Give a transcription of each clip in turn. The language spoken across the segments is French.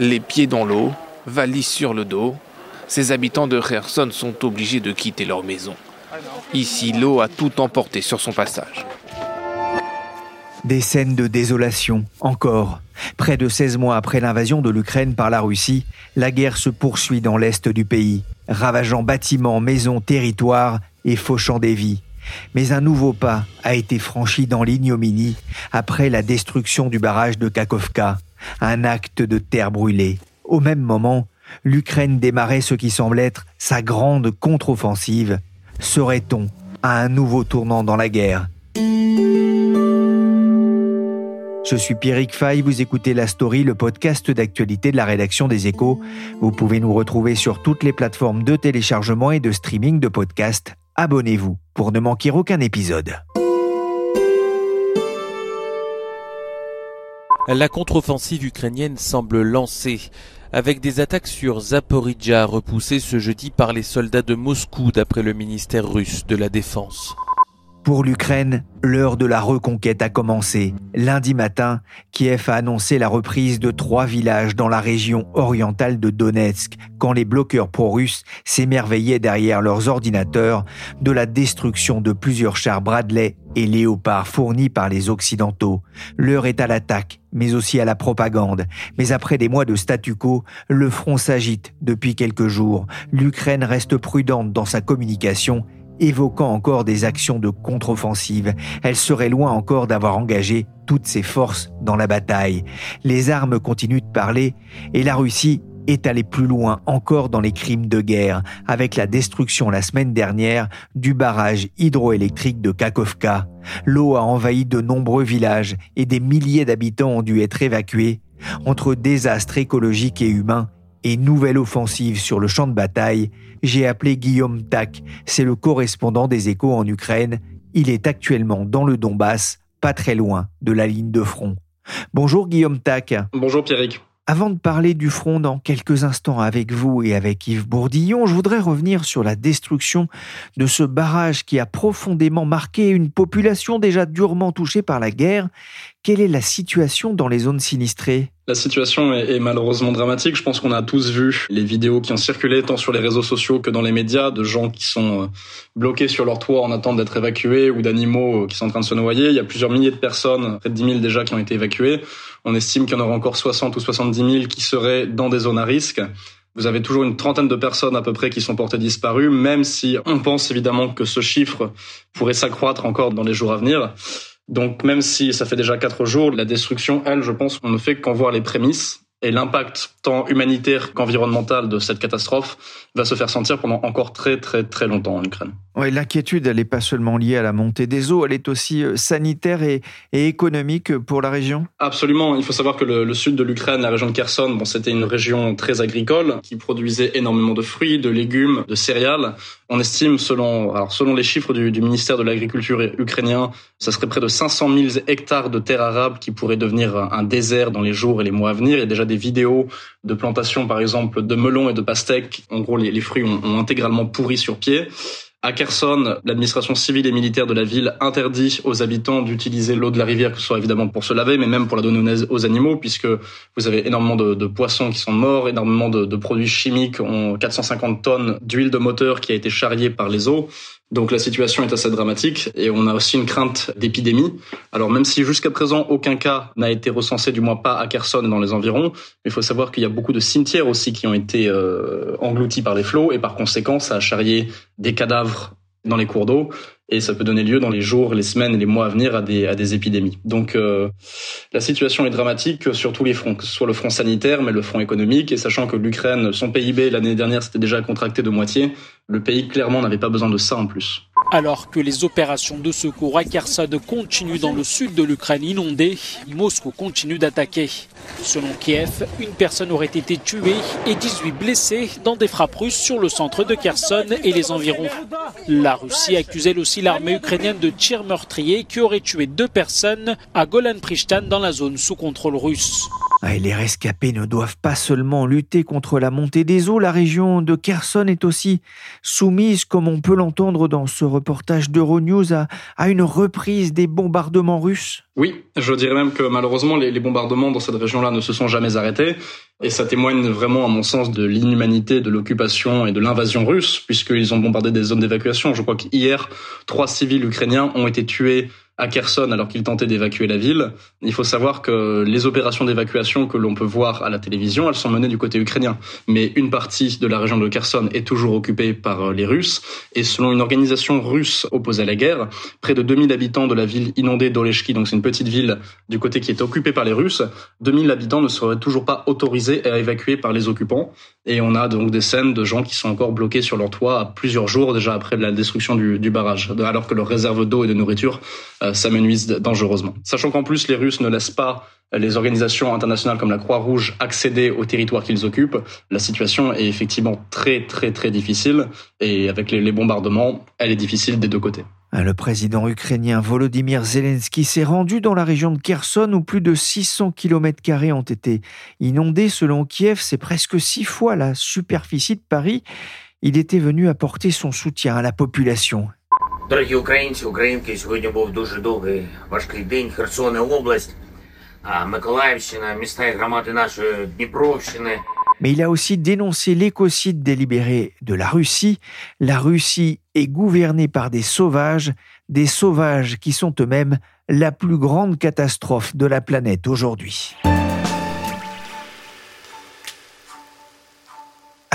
Les pieds dans l'eau, valise sur le dos, ces habitants de Kherson sont obligés de quitter leur maison. Ici, l'eau a tout emporté sur son passage. Des scènes de désolation, encore. Près de 16 mois après l'invasion de l'Ukraine par la Russie, la guerre se poursuit dans l'est du pays, ravageant bâtiments, maisons, territoires et fauchant des vies. Mais un nouveau pas a été franchi dans l'ignominie après la destruction du barrage de Kakovka, un acte de terre brûlée. Au même moment, l'Ukraine démarrait ce qui semble être sa grande contre-offensive. Serait-on à un nouveau tournant dans la guerre? Je suis Pierrick Fay, vous écoutez La Story, le podcast d'actualité de la rédaction des Échos. Vous pouvez nous retrouver sur toutes les plateformes de téléchargement et de streaming de podcasts. Abonnez-vous pour ne manquer aucun épisode. La contre-offensive ukrainienne semble lancée, avec des attaques sur Zaporizhia repoussées ce jeudi par les soldats de Moscou d'après le ministère russe de la Défense. Pour l'Ukraine, l'heure de la reconquête a commencé. Lundi matin, Kiev a annoncé la reprise de trois villages dans la région orientale de Donetsk, quand les bloqueurs pro-russes s'émerveillaient derrière leurs ordinateurs de la destruction de plusieurs chars Bradley et Léopard fournis par les Occidentaux. L'heure est à l'attaque, mais aussi à la propagande. Mais après des mois de statu quo, le front s'agite depuis quelques jours. L'Ukraine reste prudente dans sa communication évoquant encore des actions de contre-offensive. Elle serait loin encore d'avoir engagé toutes ses forces dans la bataille. Les armes continuent de parler et la Russie est allée plus loin encore dans les crimes de guerre avec la destruction la semaine dernière du barrage hydroélectrique de Kakovka. L'eau a envahi de nombreux villages et des milliers d'habitants ont dû être évacués. Entre désastres écologiques et humains, et nouvelle offensive sur le champ de bataille, j'ai appelé Guillaume Tak, c'est le correspondant des échos en Ukraine. Il est actuellement dans le Donbass, pas très loin de la ligne de front. Bonjour Guillaume Tak. Bonjour Pierrick. Avant de parler du front dans quelques instants avec vous et avec Yves Bourdillon, je voudrais revenir sur la destruction de ce barrage qui a profondément marqué une population déjà durement touchée par la guerre. Quelle est la situation dans les zones sinistrées? La situation est, malheureusement dramatique. Je pense qu'on a tous vu les vidéos qui ont circulé tant sur les réseaux sociaux que dans les médias de gens qui sont euh, bloqués sur leur toit en attente d'être évacués ou d'animaux euh, qui sont en train de se noyer. Il y a plusieurs milliers de personnes, près de 10 000 déjà, qui ont été évacuées. On estime qu'il y en aura encore 60 ou 70 000 qui seraient dans des zones à risque. Vous avez toujours une trentaine de personnes à peu près qui sont portées disparues, même si on pense évidemment que ce chiffre pourrait s'accroître encore dans les jours à venir. Donc même si ça fait déjà quatre jours, la destruction, elle, je pense qu'on ne fait qu'en voir les prémices et l'impact tant humanitaire qu'environnemental de cette catastrophe va se faire sentir pendant encore très très très longtemps en Ukraine. Oui, l'inquiétude, elle n'est pas seulement liée à la montée des eaux, elle est aussi euh, sanitaire et, économique pour la région Absolument. Il faut savoir que le, sud de l'Ukraine, la région de Kherson, bon, c'était une région très agricole qui produisait énormément de fruits, de légumes, de céréales. On estime, selon, alors selon les chiffres du, ministère de l'Agriculture ukrainien, ça serait près de 500 000 hectares de terres arables qui pourraient devenir un désert dans les jours et les mois à venir. Il y a déjà des vidéos de plantations, par exemple, de melons et de pastèques. En gros, les, fruits ont, intégralement pourri sur pied. À Kherson, l'administration civile et militaire de la ville interdit aux habitants d'utiliser l'eau de la rivière, que ce soit évidemment pour se laver, mais même pour la donner aux animaux, puisque vous avez énormément de, poissons qui sont morts, énormément de, de produits chimiques, ont 450 tonnes d'huile de moteur qui a été charriée par les eaux. Donc la situation est assez dramatique et on a aussi une crainte d'épidémie. Alors même si jusqu'à présent aucun cas n'a été recensé, du moins pas à Kherson et dans les environs, il faut savoir qu'il y a beaucoup de cimetières aussi qui ont été euh, engloutis par les flots et par conséquent ça a charrié des cadavres dans les cours d'eau et ça peut donner lieu dans les jours, les semaines les mois à venir à des, à des épidémies. Donc euh, la situation est dramatique sur tous les fronts, que ce soit le front sanitaire, mais le front économique, et sachant que l'Ukraine, son PIB l'année dernière s'était déjà contracté de moitié, le pays clairement n'avait pas besoin de ça en plus. Alors que les opérations de secours à Kherson continuent dans le sud de l'Ukraine inondée, Moscou continue d'attaquer. Selon Kiev, une personne aurait été tuée et 18 blessés dans des frappes russes sur le centre de Kherson et les environs. La Russie accuse elle aussi l'armée ukrainienne de tirs meurtriers qui aurait tué deux personnes à Golan-Prishtan dans la zone sous contrôle russe. Et les rescapés ne doivent pas seulement lutter contre la montée des eaux, la région de Kherson est aussi soumise, comme on peut l'entendre dans ce reportage d'Euronews, à une reprise des bombardements russes. Oui, je dirais même que malheureusement les, bombardements dans cette région-là ne se sont jamais arrêtés. Et ça témoigne vraiment, à mon sens, de l'inhumanité de l'occupation et de l'invasion russe, puisqu'ils ont bombardé des zones d'évacuation. Je crois qu'hier, trois civils ukrainiens ont été tués à Kherson alors qu'ils tentaient d'évacuer la ville. Il faut savoir que les opérations d'évacuation que l'on peut voir à la télévision, elles sont menées du côté ukrainien. Mais une partie de la région de Kherson est toujours occupée par euh, les Russes. Et selon une organisation russe opposée à la guerre, près de 2000 habitants de la ville inondée d'Oleshki, donc c'est une petite ville du côté qui est occupée par les Russes, 2000 habitants ne seraient toujours pas autorisés à évacuer par les occupants. Et on a donc des scènes de gens qui sont encore bloqués sur leur toit à plusieurs jours déjà après la destruction du, du barrage, alors que leurs réserves d'eau et de nourriture euh, s'amenuisent dangereusement. Sachant qu'en plus les Russes ne laissent pas les organisations internationales comme la Croix-Rouge accéder au territoire qu'ils occupent, la situation est effectivement très très très difficile et avec les, bombardements, elle est difficile des deux côtés. Le président ukrainien Volodymyr Zelensky s'est rendu dans la région de Kherson où plus de 600 km ont été inondés. Selon Kiev, c'est presque six fois la superficie de Paris. Il était venu apporter son soutien à la population. Дорогі українці, українки, сьогодні був дуже довгий важкий день. Херсон і область, а Миколаївщина, міста і громади нашої Дніпровщини. Mais il a aussi dénoncé l'écocide délibéré de la Russie. La Russie est gouvernée par des sauvages, des sauvages qui sont eux-mêmes la plus grande catastrophe de la planète aujourd'hui.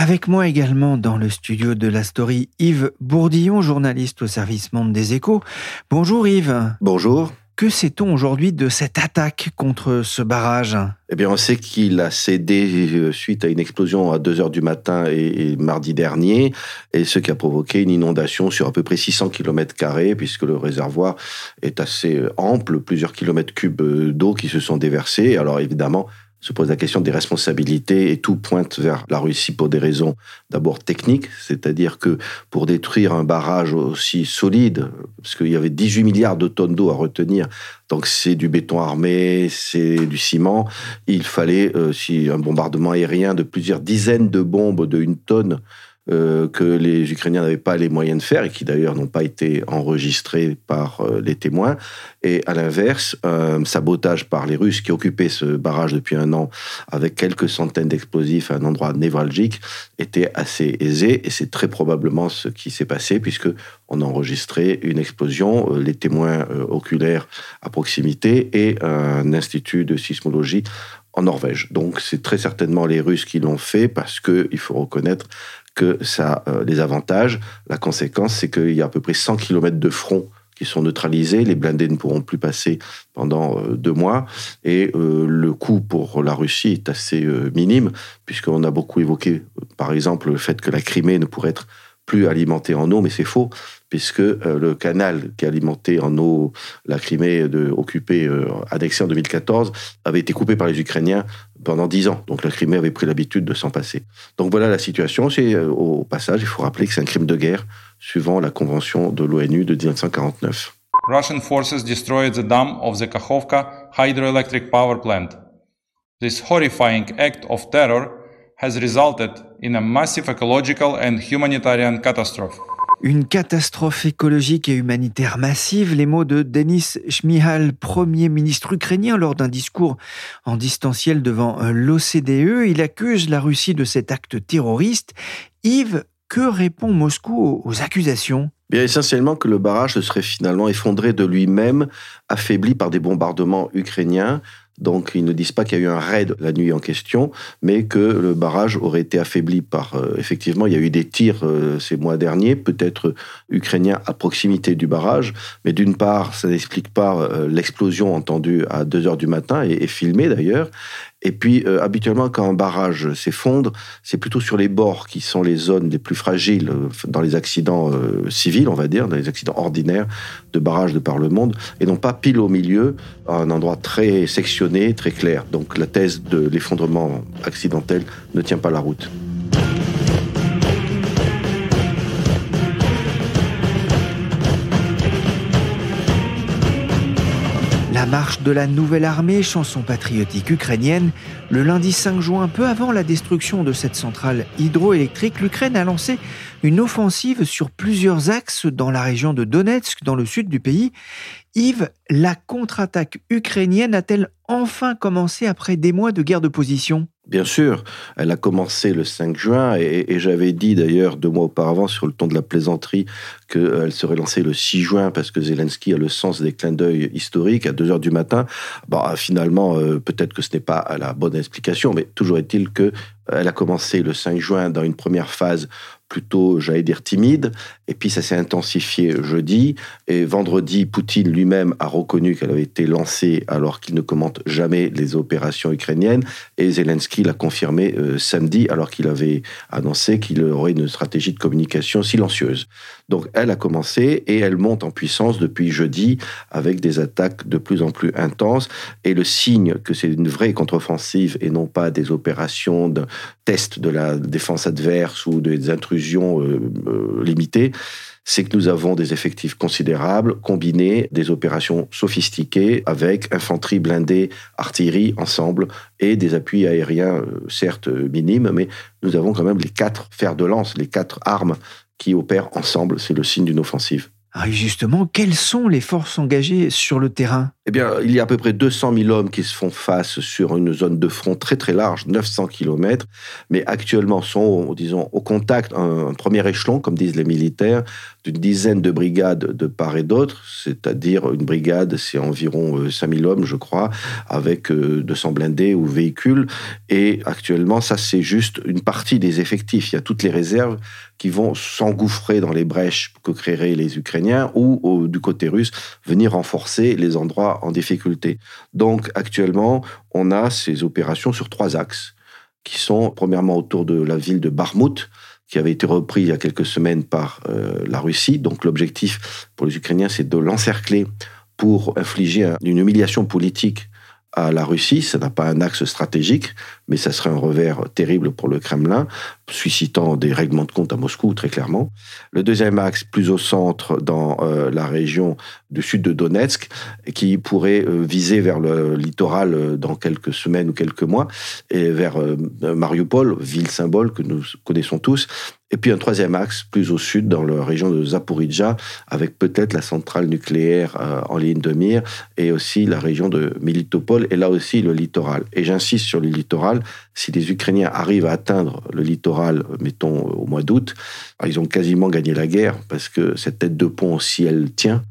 Avec moi également dans le studio de la story, Yves Bourdillon, journaliste au service Monde des Échos. Bonjour Yves. Bonjour. Que sait-on aujourd'hui de cette attaque contre ce barrage? Eh bien, on sait qu'il a cédé euh, suite à une explosion à 2 heures du matin et, et, mardi dernier, et ce qui a provoqué une inondation sur à peu près 600 km puisque le réservoir est assez euh, ample, plusieurs kilomètres cubes euh, d'eau qui se sont déversés. Alors évidemment, se pose la question des responsabilités et tout pointe vers la Russie pour des raisons d'abord techniques, c'est-à-dire que pour détruire un barrage aussi solide, parce qu'il y avait 18 milliards de tonnes d'eau à retenir, donc c'est du béton armé, c'est du ciment, il fallait euh, si un bombardement aérien de plusieurs dizaines de bombes de une tonne euh, que les Ukrainiens n'avaient pas les moyens de faire et qui d'ailleurs n'ont pas été enregistrés par euh, les témoins. Et à l'inverse, un sabotage par les Russes qui occupaient ce barrage depuis un an avec quelques centaines d'explosifs à un endroit névralgique était assez aisé et c'est très probablement ce qui s'est passé puisque on a enregistré une explosion, euh, les témoins oculaires à proximité et un institut de sismologie en Norvège. Donc c'est très certainement les Russes qui l'ont fait parce que il faut reconnaître que ça a euh, des avantages. La conséquence, c'est qu'il y a à peu près 100 km de front qui sont neutralisés. Les blindés ne pourront plus passer pendant euh, deux mois. Et euh, le coût pour la Russie est assez minime, puisqu'on a beaucoup évoqué, par exemple, le fait que la Crimée ne pourrait être plus alimentée en eau, mais c'est faux, puisque le canal qui alimentait en eau la Crimée de, occupée, annexée en 2014, avait été coupé par les Ukrainiens pendant dix ans. Donc la Crimée avait pris l'habitude de s'en passer. Donc voilà la situation. C'est euh, au passage, il faut rappeler que c'est un crime de guerre suivant la convention de l'ONU de 1949. Russian forces destroyed the dam of the Kakhovka hydroelectric power plant. This horrifying act of terror has resulted in a massive ecological and humanitarian catastrophe. Une catastrophe écologique et humanitaire massive, les mots de Denis Shmihal, premier ministre ukrainien, lors d'un discours en distanciel devant l'OCDE. Il accuse la Russie de cet acte terroriste. Yves, que répond Moscou aux accusations? Bien essentiellement que le barrage se serait finalement effondré de lui-même, affaibli par des bombardements ukrainiens, Donc ils ne disent pas qu'il y a eu un raid la nuit en question, mais que le barrage aurait été affaibli par... Euh, effectivement, il y a eu des tirs euh, ces mois derniers, peut-être ukrainiens à proximité du barrage, mais d'une part, ça n'explique pas euh, l'explosion entendue à 2 heures du matin, et, et filmée d'ailleurs, et puis, euh, habituellement, quand un barrage s'effondre, c'est plutôt sur les bords qui sont les zones les plus fragiles euh, dans les accidents euh, civils, on va dire, dans les accidents ordinaires de barrages de par le monde, et non pas pile au milieu, à un endroit très sectionné, très clair. Donc la thèse de l'effondrement accidentel ne tient pas la route. Marche de la nouvelle armée, chanson patriotique ukrainienne, le lundi 5 juin, peu avant la destruction de cette centrale hydroélectrique, l'Ukraine a lancé une offensive sur plusieurs axes dans la région de Donetsk, dans le sud du pays. Yves, la contre-attaque ukrainienne a-t-elle enfin commencé après des mois de guerre de position? Bien sûr, elle a commencé le 5 juin et, j'avais dit d'ailleurs deux mois auparavant sur le ton de la plaisanterie qu'elle serait lancée le 6 juin parce que Zelensky a le sens des clins d'œil historiques à 2 heures du matin. Bah, finalement, euh, peut-être que ce n'est pas la bonne explication, mais toujours est-il que elle a commencé le 5 juin dans une première phase plutôt, j'allais dire, timide. Et puis ça s'est intensifié jeudi. Et vendredi, Poutine lui-même a reconnu qu'elle avait été lancée alors qu'il ne commente jamais les opérations ukrainiennes. Et Zelensky l'a confirmé euh, samedi alors qu'il avait annoncé qu'il aurait une stratégie de communication silencieuse. Donc elle a commencé et elle monte en puissance depuis jeudi avec des attaques de plus en plus intenses. Et le signe que c'est une vraie contre-offensive et non pas des opérations de test de la défense adverse ou des intrusions euh, euh, limitées, c'est que nous avons des effectifs considérables, combinés, des opérations sophistiquées avec infanterie blindée, artillerie ensemble et des appuis aériens, euh, certes minimes, mais nous avons quand même les quatre fers de lance, les quatre armes qui opèrent ensemble. C'est le signe d'une offensive. Ah, justement, quelles sont les forces engagées sur le terrain? Eh bien, il y a à peu près 200 000 hommes qui se font face sur une zone de front très très large, 900 km, mais actuellement sont, disons, au contact, un, premier échelon, comme disent les militaires, d'une dizaine de brigades de part et d'autre, c'est-à-dire une brigade, c'est environ 5000 euh, hommes, je crois, avec 200 euh, blindés ou véhicules. Et actuellement, ça, c'est juste une partie des effectifs. Il y a toutes les réserves qui vont s'engouffrer dans les brèches que créeraient les Ukrainiens ou, du côté russe, venir renforcer les endroits en difficulté. Donc, actuellement, on a ces opérations sur trois axes qui sont premièrement autour de la ville de Barmout, qui avait été repris il y a quelques semaines par euh, la Russie. Donc l'objectif pour les Ukrainiens, c'est de l'encercler pour infliger une humiliation politique à la Russie. Ça n'a pas un axe stratégique, mais ça serait un revers terrible pour le Kremlin, suscitant des règlements de compte à Moscou, très clairement. Le deuxième axe, plus au centre, dans euh, la région du sud de Donetsk, qui pourrait euh, viser vers le littoral euh, dans quelques semaines ou quelques mois, et vers Mariupol, ville symbole que nous connaissons tous, et puis un troisième axe, plus au sud, dans la région de Zaporizhia, avec peut-être la centrale nucléaire en ligne de mire, et aussi la région de Militopol, et là aussi le littoral. Et j'insiste sur le littoral, si les Ukrainiens arrivent à atteindre le littoral, mettons au mois d'août, ils ont quasiment gagné la guerre parce que cette tête de pont, si elle tient,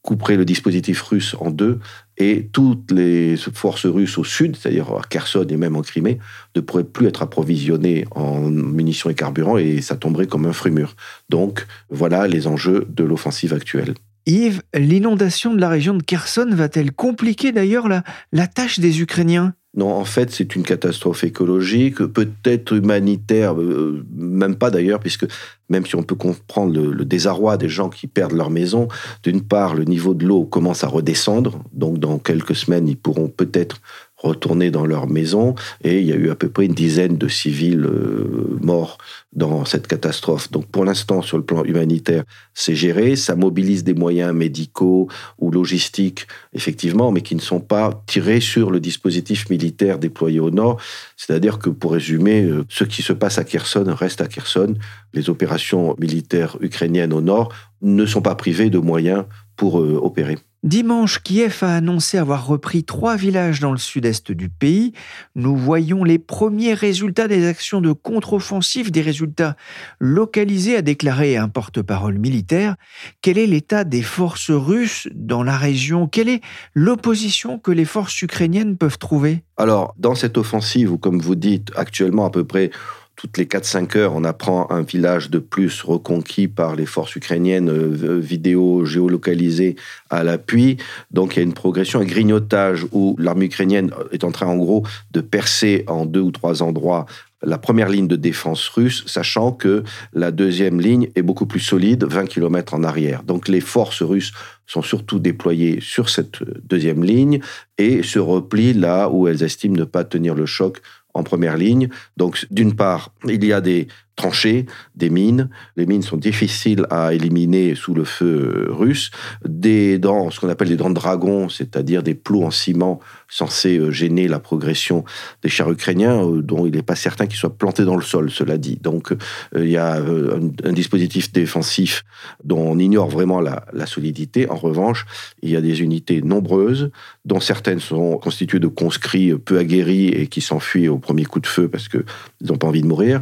couperait le dispositif russe en deux et toutes les forces russes au sud, c'est-à-dire à Kherson et même en Crimée, ne pourraient plus être approvisionnées en munitions et carburant et ça tomberait comme un mûr. Donc voilà les enjeux de l'offensive actuelle. Yves, l'inondation de la région de Kherson va-t-elle compliquer d'ailleurs la tâche des Ukrainiens? Non, en fait, c'est une catastrophe écologique, peut-être humanitaire, euh, même pas d'ailleurs, puisque même si on peut comprendre le, désarroi des gens qui perdent leur maison, d'une part, le niveau de l'eau commence à redescendre, donc dans quelques semaines, ils pourront peut-être retourner dans leur maison et il y a eu à peu près une dizaine de civils euh, morts dans cette catastrophe. Donc pour l'instant, sur le plan humanitaire, c'est géré, ça mobilise des moyens médicaux ou logistiques, effectivement, mais qui ne sont pas tirés sur le dispositif militaire déployé au nord. C'est-à-dire que, pour résumer, euh, ce qui se passe à Kherson reste à Kherson. Les opérations militaires ukrainiennes au nord ne sont pas privées de moyens pour euh, opérer. Dimanche, Kiev a annoncé avoir repris trois villages dans le sud-est du pays. Nous voyons les premiers résultats des actions de contre-offensive, des résultats localisés, a déclaré un porte-parole militaire. Quel est l'état des forces russes dans la région? Quelle est l'opposition que les forces ukrainiennes peuvent trouver? Alors, dans cette offensive, ou comme vous dites, actuellement à peu près toutes les 4-5 heures, on apprend un village de plus reconquis par les forces ukrainiennes, euh, vidéo géolocalisées à l'appui. Donc il y a une progression, un grignotage où l'armée ukrainienne est en train en gros de percer en deux ou trois endroits la première ligne de défense russe, sachant que la deuxième ligne est beaucoup plus solide, 20 km en arrière. Donc les forces russes sont surtout déployées sur cette deuxième ligne et se replient là où elles estiment ne pas tenir le choc en première ligne. Donc, d'une part, il y a des tranchées, des mines. Les mines sont difficiles à éliminer sous le feu russe. Des dents, ce qu'on appelle des dents de dragon, c'est-à-dire des plots en ciment censés euh, gêner la progression des chars ukrainiens, euh, dont il n'est pas certain qu'ils soient plantés dans le sol, cela dit. Donc, euh, il y a un, dispositif défensif dont on ignore vraiment la, la solidité. En revanche, il y a des unités nombreuses, dont certaines sont constituées de conscrits peu aguerris et qui s'enfuient au premier coup de feu parce qu'ils n'ont pas envie de mourir.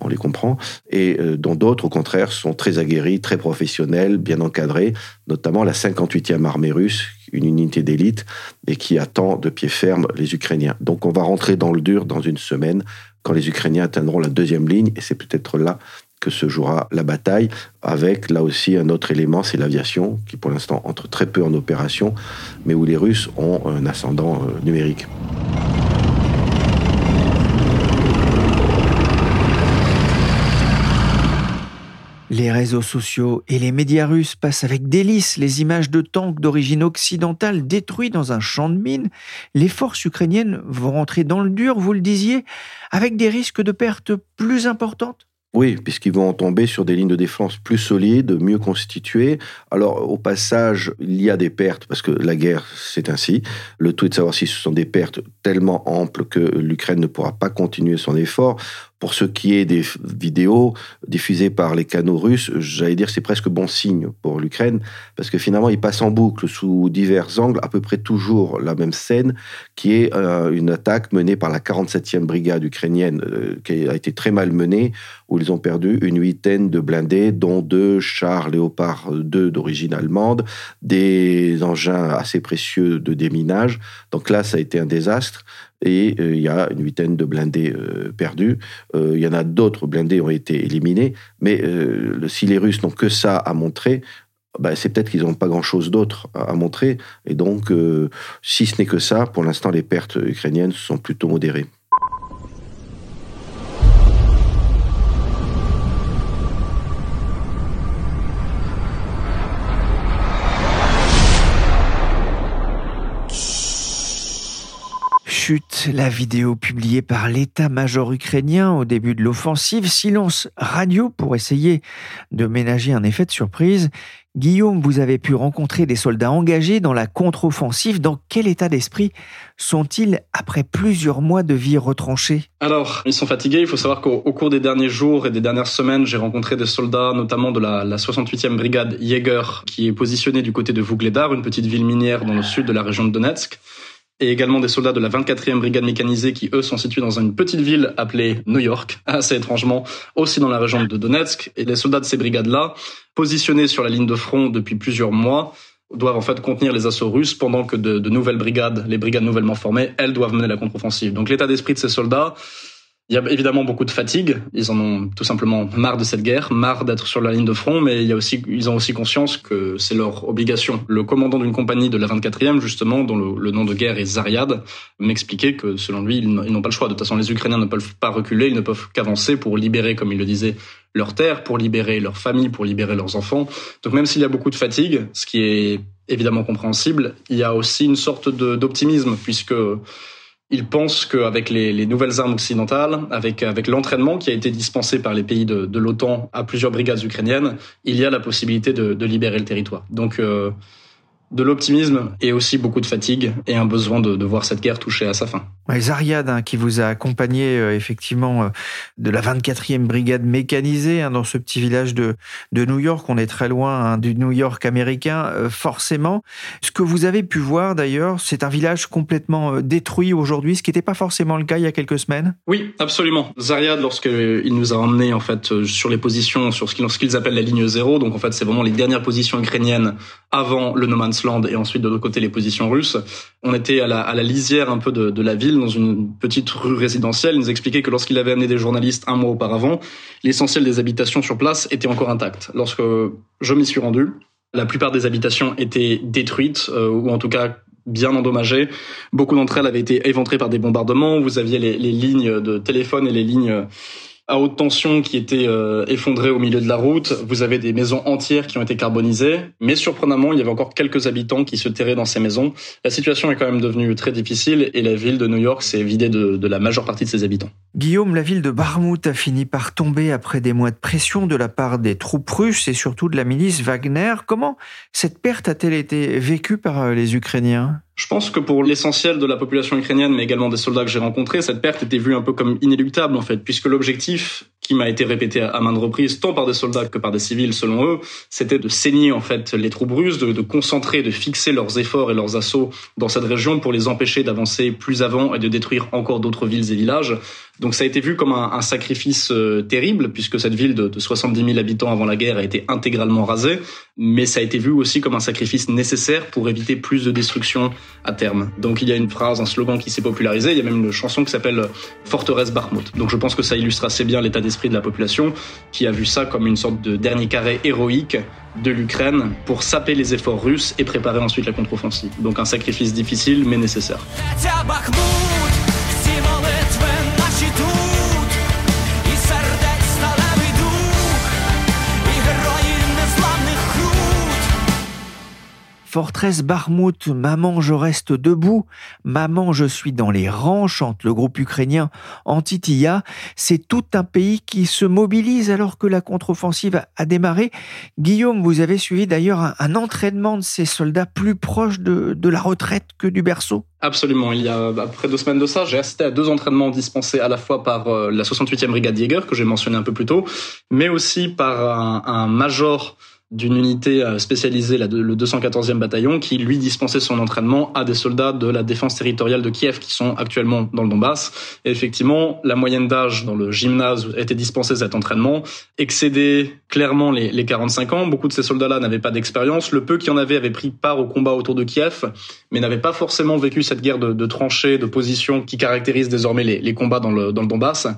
On les comprend et euh, dont d'autres, au contraire, sont très aguerris, très professionnels, bien encadrés, notamment la 58e armée russe, une unité d'élite, et qui attend de pied ferme les Ukrainiens. Donc on va rentrer dans le dur dans une semaine, quand les Ukrainiens atteindront la deuxième ligne, et c'est peut-être là que se jouera la bataille, avec là aussi un autre élément, c'est l'aviation, qui pour l'instant entre très peu en opération, mais où les Russes ont un ascendant euh, numérique. Les réseaux sociaux et les médias russes passent avec délice les images de tanks d'origine occidentale détruits dans un champ de mines. Les forces ukrainiennes vont rentrer dans le dur, vous le disiez, avec des risques de pertes plus importantes? Oui, puisqu'ils vont tomber sur des lignes de défense plus solides, mieux constituées. Alors, au passage, il y a des pertes, parce que la guerre, c'est ainsi. Le tout est de savoir si ce sont des pertes tellement amples que l'Ukraine ne pourra pas continuer son effort. Pour ce qui est des vidéos diffusées par les canaux russes, j'allais dire c'est presque bon signe pour l'Ukraine, parce que finalement, ils passent en boucle sous divers angles, à peu près toujours la même scène, qui est euh, une attaque menée par la 47e brigade ukrainienne, euh, qui a été très mal menée, où ils ont perdu une huitaine de blindés, dont deux chars Léopard 2 d'origine allemande, des engins assez précieux de déminage. Donc là, ça a été un désastre et euh, il y a une huitaine de blindés euh, perdus. Euh, il y en a d'autres blindés ont été éliminés, mais si les Russes n'ont que ça à montrer, bah, c'est peut-être qu'ils n'ont pas grand-chose d'autre à, montrer. Et donc, si ce n'est que ça, pour l'instant, les pertes ukrainiennes sont plutôt modérées. La vidéo publiée par l'état-major ukrainien au début de l'offensive, silence radio pour essayer de ménager un effet de surprise. Guillaume, vous avez pu rencontrer des soldats engagés dans la contre-offensive. Dans quel état d'esprit sont-ils après plusieurs mois de vie retranchée Alors, ils sont fatigués. Il faut savoir qu'au cours des derniers jours et des dernières semaines, j'ai rencontré des soldats, notamment de la, 68e brigade Jäger, qui est positionnée du côté de Vougledar, une petite ville minière dans le sud de la région de Donetsk et également des soldats de la 24e brigade mécanisée qui, eux, sont situés dans une petite ville appelée New York, assez étrangement, aussi dans la région de Donetsk. Et les soldats de ces brigades-là, positionnés sur la ligne de front depuis plusieurs mois, doivent en fait contenir les assauts russes pendant que de, de nouvelles brigades, les brigades nouvellement formées, elles doivent mener la contre-offensive. Donc l'état d'esprit de ces soldats, il y a évidemment beaucoup de fatigue. Ils en ont tout simplement marre de cette guerre, marre d'être sur la ligne de front, mais il y a aussi, ils ont aussi conscience que c'est leur obligation. Le commandant d'une compagnie de la 24e, justement, dont le, nom de guerre est Zariad, m'expliquait que selon lui, ils n'ont pas le choix. De toute façon, les Ukrainiens ne peuvent pas reculer, ils ne peuvent qu'avancer pour libérer, comme il le disait, leurs terres, pour libérer leurs familles, pour libérer leurs enfants. Donc même s'il y a beaucoup de fatigue, ce qui est évidemment compréhensible, il y a aussi une sorte d'optimisme, puisque ils pensent qu'avec les, les, nouvelles armes occidentales, avec, avec l'entraînement qui a été dispensé par les pays de, l'OTAN à plusieurs brigades ukrainiennes, il y a la possibilité de, de libérer le territoire. Donc, euh, de l'optimisme et aussi beaucoup de fatigue et un besoin de, de voir cette guerre toucher à sa fin. Ouais, Zariad, hein, qui vous a accompagné euh, effectivement euh, de la 24e brigade mécanisée hein, dans ce petit village de, de New York. On est très loin hein, du New York américain, euh, forcément. Ce que vous avez pu voir d'ailleurs, c'est un village complètement détruit aujourd'hui, ce qui n'était pas forcément le cas il y a quelques semaines. Oui, absolument. Zariad, lorsqu'il nous a emmenés en fait sur les positions, sur ce qu'ils appellent la ligne zéro, donc en fait c'est vraiment les dernières positions ukrainiennes avant le No Man's Et ensuite de l'autre côté les positions russes. On était à la, lisière un peu de, la ville, dans une petite rue résidentielle. Il nous expliquait que lorsqu'il avait amené des journalistes un mois auparavant, l'essentiel des habitations sur place était encore intact. Lorsque je m'y suis rendu, la plupart des habitations étaient détruites euh, ou en tout cas bien endommagées. Beaucoup d'entre elles avaient été éventrées par des bombardements. Vous aviez les lignes de téléphone et les lignes à haute tension qui étaient euh, effondrées au milieu de la route. Vous avez des maisons entières qui ont été carbonisées, mais surprenamment, il y avait encore quelques habitants qui se terraient dans ces maisons. La situation est quand même devenue très difficile et la ville de New York s'est vidée de, de, la majeure partie de ses habitants. Guillaume, la ville de Barmouth a fini par tomber après des mois de pression de la part des troupes russes et surtout de la milice Wagner. Comment cette perte a-t-elle été vécue par euh, les Ukrainiens? Je pense que pour l'essentiel de la population ukrainienne, mais également des soldats que j'ai rencontrés, cette perte était vue un peu comme inéluctable en fait, puisque l'objectif qui m'a été répété à maintes reprises, tant par des soldats que par des civils selon eux, c'était de saigner en fait les troupes russes, de, de, concentrer, de fixer leurs efforts et leurs assauts dans cette région pour les empêcher d'avancer plus avant et de détruire encore d'autres villes et villages. Donc ça a été vu comme un, sacrifice euh, terrible, puisque cette ville de, de 70 000 habitants avant la guerre a été intégralement rasée, mais ça a été vu aussi comme un sacrifice nécessaire pour éviter plus de destruction à terme. Donc il y a une phrase, un slogan qui s'est popularisé, il y a même une chanson qui s'appelle Forteresse Bakhmut. Donc je pense que ça illustre assez bien l'état d'esprit de la population, qui a vu ça comme une sorte de dernier carré héroïque de l'Ukraine pour saper les efforts russes et préparer ensuite la contre-offensive. Donc un sacrifice difficile mais nécessaire. Forteresse Barmouth, Maman, je reste debout, Maman, je suis dans les rangs, chante le groupe ukrainien Antitilla. C'est tout un pays qui se mobilise alors que la contre-offensive a démarré. Guillaume, vous avez suivi d'ailleurs un, entraînement de ces soldats plus proche de, de la retraite que du berceau Absolument. Il y a après deux semaines de ça, j'ai assisté à deux entraînements dispensés à la fois par euh, la 68e brigade Jäger que j'ai mentionné un peu plus tôt, mais aussi par un major d'une unité euh, spécialisée, le 214e bataillon, qui lui dispensait son entraînement à des soldats de la défense territoriale de Kiev qui sont actuellement dans le Donbass. Et effectivement, la moyenne d'âge dans le gymnase où était dispensé cet entraînement excédait clairement les, les 45 ans. Beaucoup de ces soldats-là n'avaient pas d'expérience. Le peu qui en avaient avaient pris part au combat autour de Kiev, mais n'avaient pas forcément vécu cette guerre de, tranchées, de positions qui caractérise désormais les, les combats dans le, dans le Donbass.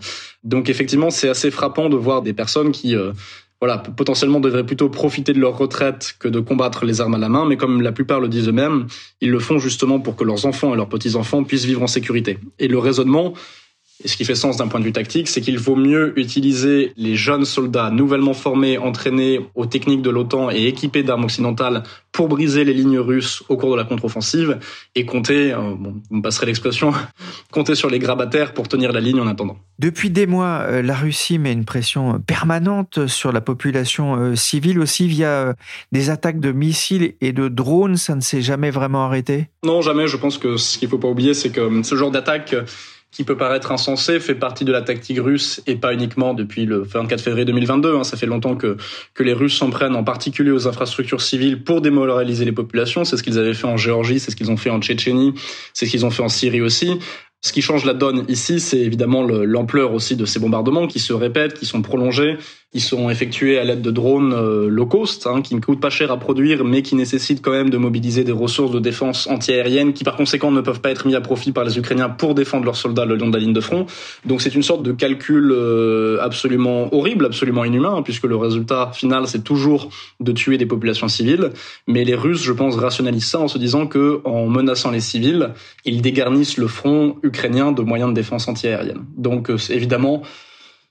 Donc effectivement, c'est assez frappant de voir des personnes qui euh, voilà, potentiellement devraient plutôt profiter de leur retraite que de combattre les armes à la main, mais comme la plupart le disent eux-mêmes, ils le font justement pour que leurs enfants et leurs petits-enfants puissent vivre en sécurité. Et le raisonnement, et ce qui fait sens d'un point de vue tactique, c'est qu'il vaut mieux utiliser les jeunes soldats nouvellement formés, entraînés aux techniques de l'OTAN et équipés d'armes occidentales pour briser les lignes russes au cours de la contre-offensive et compter, euh, bon, on passerait l'expression, compter sur les grabataires pour tenir la ligne en attendant. Depuis des mois, euh, la Russie met une pression permanente sur la population euh, civile aussi via des attaques de missiles et de drones. Ça ne s'est jamais vraiment arrêté? Non, jamais. Je pense que ce qu'il faut pas oublier, c'est que ce genre d'attaque qui peut paraître insensé, fait partie de la tactique russe et pas uniquement depuis le 24 février 2022. Hein. Ça fait longtemps que, que les Russes s'en prennent en particulier aux infrastructures civiles pour démoraliser les populations. C'est ce qu'ils avaient fait en Géorgie, c'est ce qu'ils ont fait en Tchétchénie, c'est ce qu'ils ont fait en Syrie aussi. Ce qui change la donne ici, c'est évidemment l'ampleur aussi de ces bombardements qui se répètent, qui sont prolongés, qui sont effectués à l'aide de drones euh, low cost, hein, qui ne coûtent pas cher à produire, mais qui nécessitent quand même de mobiliser des ressources de défense antiaérienne, qui par conséquent ne peuvent pas être mis à profit par les Ukrainiens pour défendre leurs soldats le long de la ligne de front. Donc c'est une sorte de calcul euh, absolument horrible, absolument inhumain, hein, puisque le résultat final c'est toujours de tuer des populations civiles. Mais les Russes, je pense, rationalisent ça en se disant que en menaçant les civils, ils dégarnissent le front ukrainien de moyens de défense antiaérienne. Donc euh, évidemment,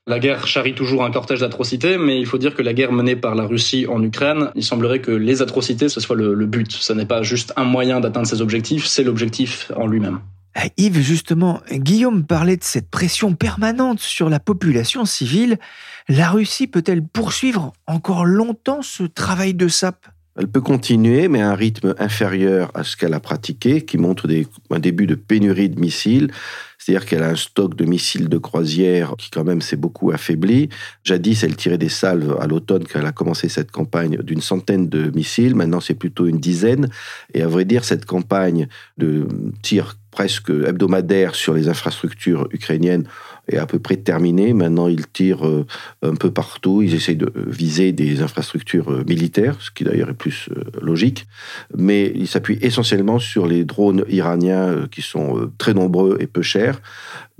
la guerre charrie toujours un cortège d'atrocités, mais il faut dire que la guerre menée par la Russie en Ukraine, il semblerait que les atrocités, ce soit le, le but. Ce n'est pas juste un moyen d'atteindre ses objectifs, c'est l'objectif en lui-même. Eh, Yves, justement, Guillaume parlait de cette pression permanente sur la population civile. La Russie peut-elle poursuivre encore longtemps ce travail de sape? Elle peut continuer, mais à un rythme inférieur à ce qu'elle a pratiqué, qui montre un début de pénurie de missiles. C'est-à-dire qu'elle a un stock de missiles de croisière qui quand même s'est beaucoup affaibli. Jadis, elle tirait des salves à l'automne quand elle a commencé cette campagne d'une centaine de missiles. Maintenant, c'est plutôt une dizaine. Et à vrai dire, cette campagne de tir presque hebdomadaire sur les infrastructures ukrainiennes est à peu près terminé. Maintenant, ils tirent euh, un peu partout. Ils essayent de viser des infrastructures euh, militaires, ce qui d'ailleurs est plus euh, logique. Mais ils s'appuient essentiellement sur les drones iraniens qui sont très nombreux et peu chers,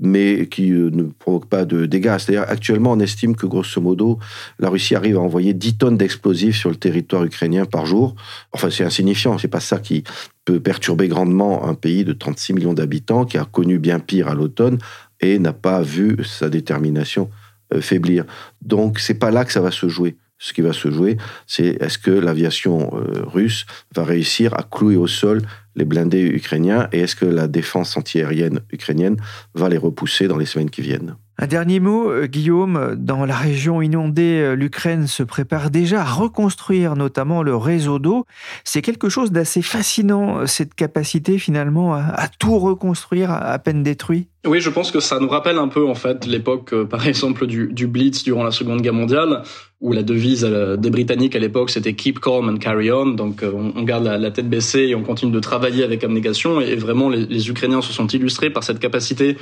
mais qui ne provoquent pas de dégâts. C'est-à-dire, actuellement, on estime que grosso modo, la Russie arrive à envoyer 10 tonnes d'explosifs sur le territoire ukrainien par jour. Enfin, c'est insignifiant. C'est pas ça qui peut perturber grandement un pays de 36 millions d'habitants qui a connu bien pire à l'automne et n'a pas vu sa détermination euh, faiblir. Donc c'est pas là que ça va se jouer. Ce qui va se jouer, c'est est-ce que l'aviation euh, russe va réussir à clouer au sol les blindés ukrainiens et est-ce que la défense antiaérienne ukrainienne va les repousser dans les semaines qui viennent? Un dernier mot, euh, Guillaume. Dans la région inondée, euh, l'Ukraine se prépare déjà à reconstruire notamment le réseau d'eau. C'est quelque chose d'assez fascinant, euh, cette capacité finalement à, tout reconstruire à peine détruit. Oui, je pense que ça nous rappelle un peu en fait l'époque, par exemple, du, Blitz durant la Seconde Guerre mondiale, où la devise des Britanniques à l'époque c'était Keep calm and carry on. Donc on, garde la, tête baissée et on continue de travailler avec abnégation. Et, vraiment, les, les Ukrainiens se sont illustrés par cette capacité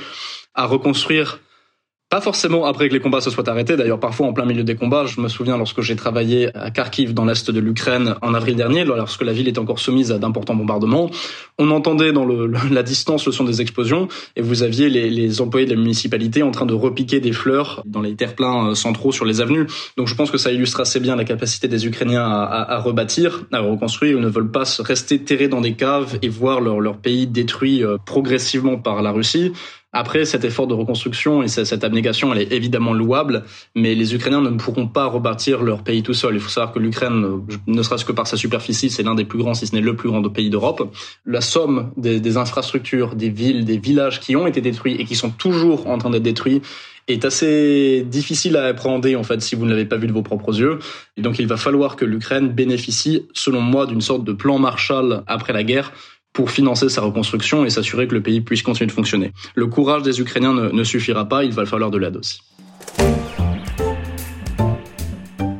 à reconstruire pas forcément après que les combats se soient arrêtés, d'ailleurs parfois en plein milieu des combats. Je me souviens lorsque j'ai travaillé à Kharkiv dans l'est de l'Ukraine en avril dernier, lorsque la ville était encore soumise à d'importants bombardements, on entendait dans le, la distance le son des explosions et vous aviez les, les, employés de la municipalité en train de repiquer des fleurs dans les terre-pleins euh, centraux sur les avenues. Donc je pense que ça illustre assez bien la capacité des Ukrainiens à, à, à rebâtir, à reconstruire. Ils ne veulent pas rester terrés dans des caves et voir leur, leur pays détruit euh, progressivement par la Russie. Après, cet effort de reconstruction et cette abnégation, elle est évidemment louable, mais les Ukrainiens ne pourront pas rebâtir leur pays tout seuls. Il faut savoir que l'Ukraine, ne serait-ce que par sa superficie, c'est l'un des plus grands, si ce n'est le plus grand pays d'Europe. La somme des, des infrastructures, des villes, des villages qui ont été détruits et qui sont toujours en train d'être détruits est assez difficile à appréhender en fait si vous ne l'avez pas vu de vos propres yeux. Et donc il va falloir que l'Ukraine bénéficie, selon moi, d'une sorte de plan Marshall après la guerre pour financer sa reconstruction et s'assurer que le pays puisse continuer de fonctionner. Le courage des Ukrainiens ne, suffira pas, il va falloir de l'aide aussi.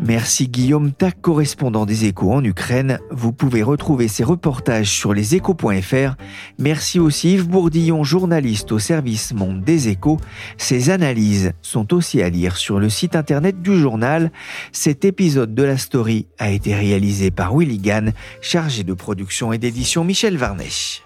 Merci Guillaume Tac, correspondant des échos en Ukraine. Vous pouvez retrouver ces reportages sur leséchos.fr. Merci aussi Yves Bourdillon, journaliste au service Monde des échos. Ces analyses sont aussi à lire sur le site internet du journal. Cet épisode de la story a été réalisé par Willy Gann, chargé de production et d'édition Michel Varnèche.